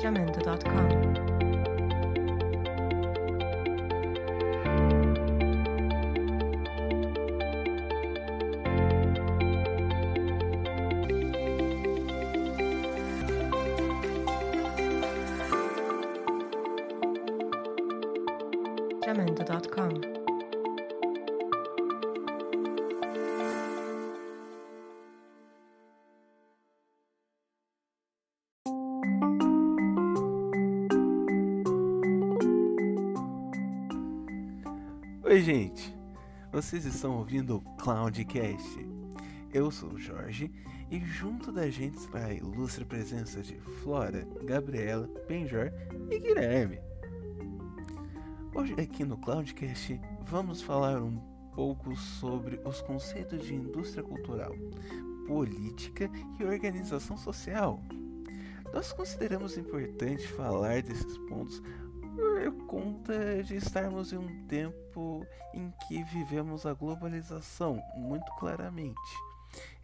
jamendo.com. jamendo.com. Oi, gente! Vocês estão ouvindo o Cloudcast. Eu sou o Jorge e junto da gente está a ilustre presença de Flora, Gabriela, Benjor e Guilherme. Hoje aqui no Cloudcast vamos falar um pouco sobre os conceitos de indústria cultural, política e organização social. Nós consideramos importante falar desses pontos por conta de estarmos em um tempo em que vivemos a globalização muito claramente.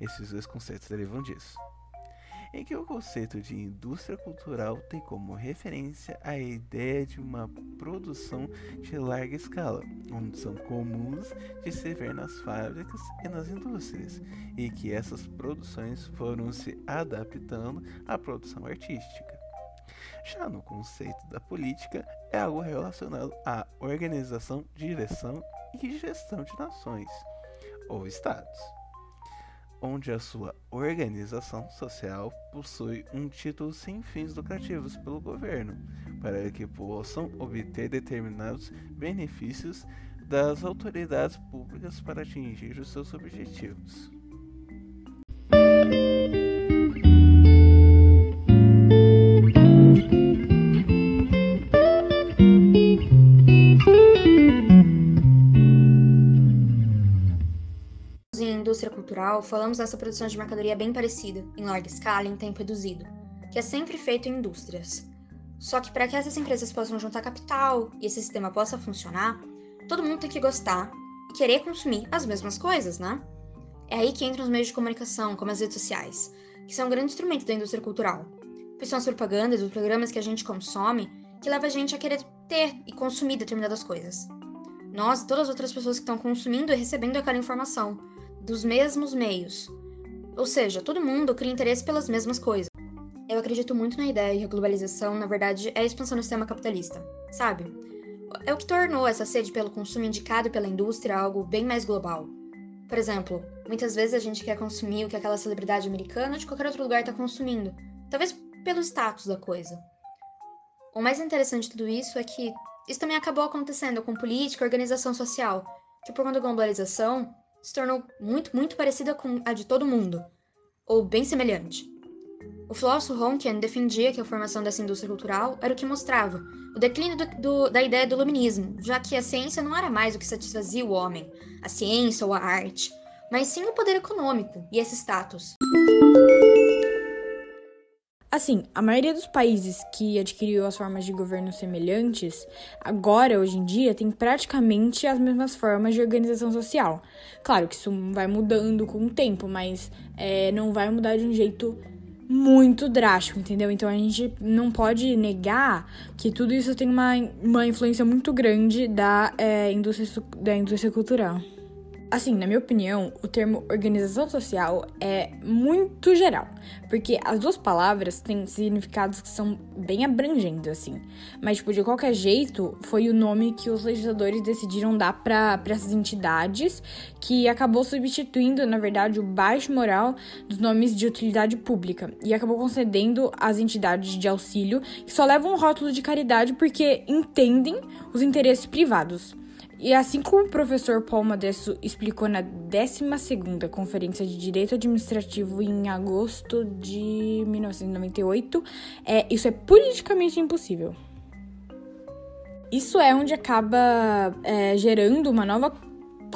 Esses dois conceitos derivam disso. Em que o conceito de indústria cultural tem como referência a ideia de uma produção de larga escala, onde são comuns de se ver nas fábricas e nas indústrias, e que essas produções foram se adaptando à produção artística. Já no conceito da política, é algo relacionado à organização, direção e gestão de nações ou estados, onde a sua organização social possui um título sem fins lucrativos pelo governo, para que possam obter determinados benefícios das autoridades públicas para atingir os seus objetivos. Cultural, falamos dessa produção de mercadoria bem parecida, em larga escala e em tempo reduzido, que é sempre feito em indústrias. Só que para que essas empresas possam juntar capital e esse sistema possa funcionar, todo mundo tem que gostar e querer consumir as mesmas coisas, né? É aí que entram os meios de comunicação, como as redes sociais, que são um grande instrumento da indústria cultural. Pois são as propagandas, os programas que a gente consome, que leva a gente a querer ter e consumir determinadas coisas. Nós e todas as outras pessoas que estão consumindo e recebendo aquela informação, dos mesmos meios. Ou seja, todo mundo cria interesse pelas mesmas coisas. Eu acredito muito na ideia que a globalização, na verdade, é a expansão do sistema capitalista, sabe? É o que tornou essa sede pelo consumo indicado pela indústria algo bem mais global. Por exemplo, muitas vezes a gente quer consumir o que aquela celebridade americana de qualquer outro lugar está consumindo, talvez pelo status da coisa. O mais interessante de tudo isso é que isso também acabou acontecendo com política e organização social, que por conta da globalização se tornou muito, muito parecida com a de todo mundo, ou bem semelhante. O filósofo Ronken defendia que a formação dessa indústria cultural era o que mostrava o declínio do, do, da ideia do iluminismo, já que a ciência não era mais o que satisfazia o homem, a ciência ou a arte, mas sim o poder econômico e esse status. Assim, a maioria dos países que adquiriu as formas de governo semelhantes, agora, hoje em dia, tem praticamente as mesmas formas de organização social. Claro que isso vai mudando com o tempo, mas é, não vai mudar de um jeito muito drástico, entendeu? Então a gente não pode negar que tudo isso tem uma, uma influência muito grande da, é, indústria, da indústria cultural. Assim, na minha opinião, o termo organização social é muito geral, porque as duas palavras têm significados que são bem abrangentes, assim. Mas, tipo, de qualquer jeito, foi o nome que os legisladores decidiram dar para essas entidades, que acabou substituindo, na verdade, o baixo moral dos nomes de utilidade pública e acabou concedendo às entidades de auxílio que só levam um rótulo de caridade porque entendem os interesses privados. E assim como o professor Paul Modesto explicou na 12ª Conferência de Direito Administrativo em agosto de 1998, é, isso é politicamente impossível. Isso é onde acaba é, gerando uma nova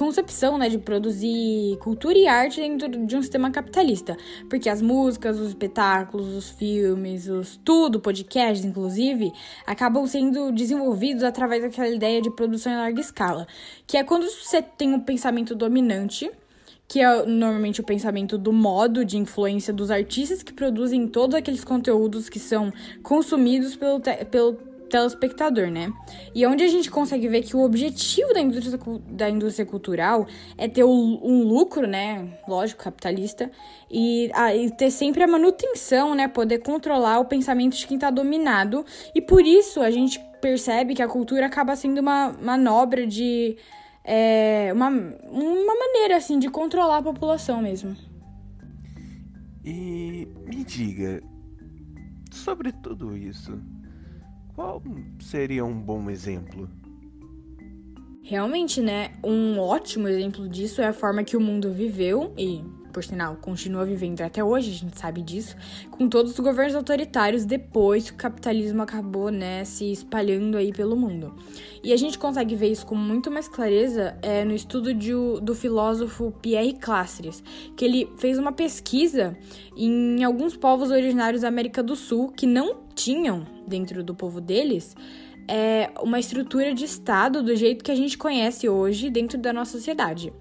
concepção, né, de produzir cultura e arte dentro de um sistema capitalista, porque as músicas, os espetáculos, os filmes, os tudo, podcasts inclusive, acabam sendo desenvolvidos através daquela ideia de produção em larga escala, que é quando você tem um pensamento dominante que é normalmente o pensamento do modo de influência dos artistas que produzem todos aqueles conteúdos que são consumidos pelo, pelo telespectador, né? E é onde a gente consegue ver que o objetivo da indústria, da indústria cultural é ter um lucro, né? Lógico, capitalista, e, a, e ter sempre a manutenção, né? Poder controlar o pensamento de quem está dominado. E por isso a gente percebe que a cultura acaba sendo uma manobra de. É, uma, uma maneira, assim, de controlar a população mesmo. E me diga, sobre tudo isso, qual seria um bom exemplo? Realmente, né? Um ótimo exemplo disso é a forma que o mundo viveu e, por sinal, continua vivendo até hoje, a gente sabe disso, com todos os governos autoritários depois que o capitalismo acabou, né, se espalhando aí pelo mundo. E a gente consegue ver isso com muito mais clareza é, no estudo de, do filósofo Pierre Clastres, que ele fez uma pesquisa em alguns povos originários da América do Sul que não tinham dentro do povo deles é, uma estrutura de Estado do jeito que a gente conhece hoje dentro da nossa sociedade.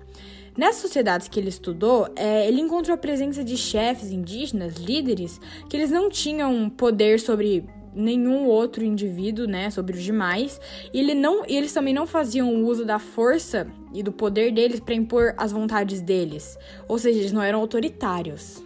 Nessas sociedades que ele estudou, é, ele encontrou a presença de chefes indígenas, líderes, que eles não tinham poder sobre nenhum outro indivíduo, né, sobre os demais. E ele não, e eles também não faziam uso da força e do poder deles para impor as vontades deles. Ou seja, eles não eram autoritários.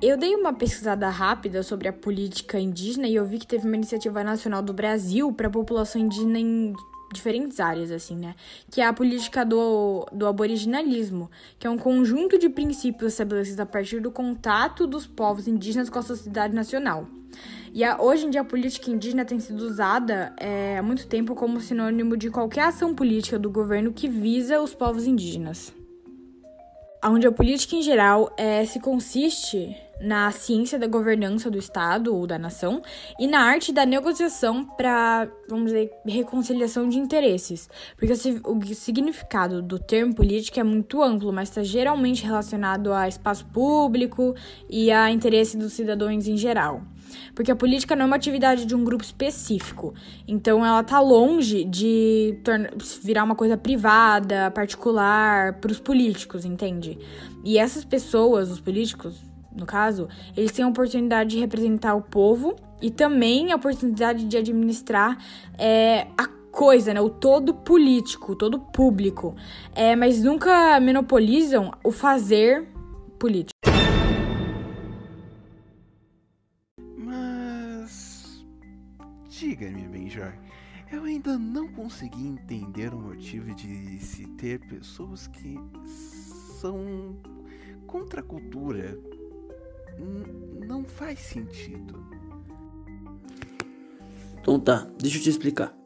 Eu dei uma pesquisada rápida sobre a política indígena e eu vi que teve uma iniciativa nacional do Brasil para a população indígena em diferentes áreas, assim, né? Que é a política do, do aboriginalismo, que é um conjunto de princípios estabelecidos a partir do contato dos povos indígenas com a sociedade nacional. E a, hoje em dia a política indígena tem sido usada é, há muito tempo como sinônimo de qualquer ação política do governo que visa os povos indígenas. Onde a política em geral é, se consiste na ciência da governança do Estado ou da nação e na arte da negociação para, vamos dizer, reconciliação de interesses. Porque o significado do termo política é muito amplo, mas está geralmente relacionado a espaço público e a interesse dos cidadãos em geral. Porque a política não é uma atividade de um grupo específico. Então ela tá longe de virar uma coisa privada, particular para os políticos, entende? E essas pessoas, os políticos, no caso, eles têm a oportunidade de representar o povo e também a oportunidade de administrar é, a coisa, né? O todo político, o todo público. É, mas nunca monopolizam o fazer político. Mas. Diga-me, Benjor. Eu ainda não consegui entender o motivo de se ter pessoas que são contra a cultura não faz sentido. Então tá, deixa eu te explicar.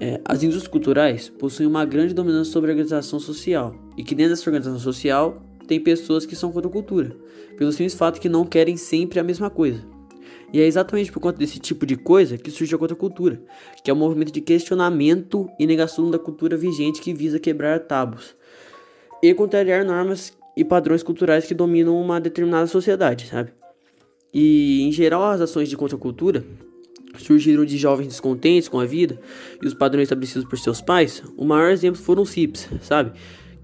É, as indústrias culturais possuem uma grande dominância sobre a organização social, e que dentro dessa organização social tem pessoas que são contra a cultura, pelo simples fato que não querem sempre a mesma coisa. E é exatamente por conta desse tipo de coisa que surge a contracultura, que é um movimento de questionamento e negação da cultura vigente que visa quebrar tabus e contrariar normas e padrões culturais que dominam uma determinada sociedade, sabe? E em geral as ações de contracultura surgiram de jovens descontentes com a vida e os padrões estabelecidos por seus pais. O maior exemplo foram os hips, sabe?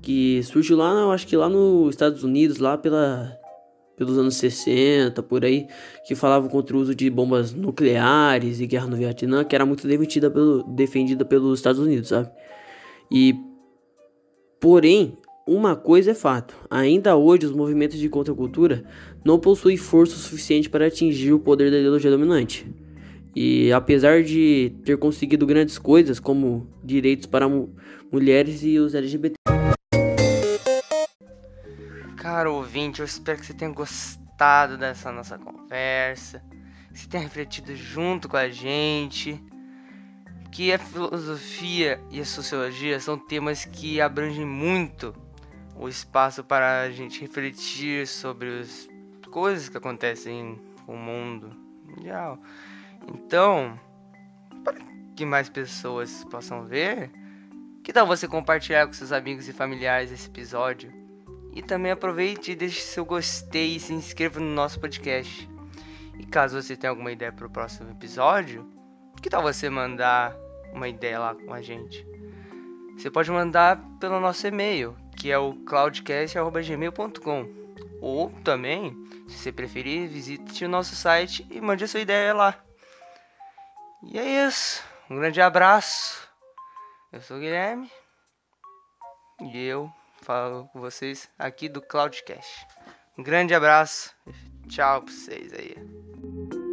Que surgiu lá, eu acho que lá nos Estados Unidos, lá pela pelos anos 60, por aí, que falavam contra o uso de bombas nucleares e guerra no Vietnã, que era muito pelo, defendida pelos Estados Unidos, sabe? E porém, uma coisa é fato: ainda hoje os movimentos de contracultura não possuem força suficiente para atingir o poder da ideologia dominante. E apesar de ter conseguido grandes coisas, como direitos para mu mulheres e os LGBT. Caro ouvinte, eu espero que você tenha gostado dessa nossa conversa, que você tenha refletido junto com a gente que a filosofia e a sociologia são temas que abrangem muito o espaço para a gente refletir sobre as coisas que acontecem no mundo mundial. Então, para que mais pessoas possam ver, que tal você compartilhar com seus amigos e familiares esse episódio? E também aproveite e deixe seu gostei e se inscreva no nosso podcast. E caso você tenha alguma ideia para o próximo episódio, que tal você mandar uma ideia lá com a gente? Você pode mandar pelo nosso e-mail, que é o cloudcast.gmail.com. Ou também, se você preferir, visite o nosso site e mande a sua ideia lá. E é isso. Um grande abraço. Eu sou o Guilherme. E eu falo com vocês aqui do Cloudcast. Um grande abraço. Tchau pra vocês aí.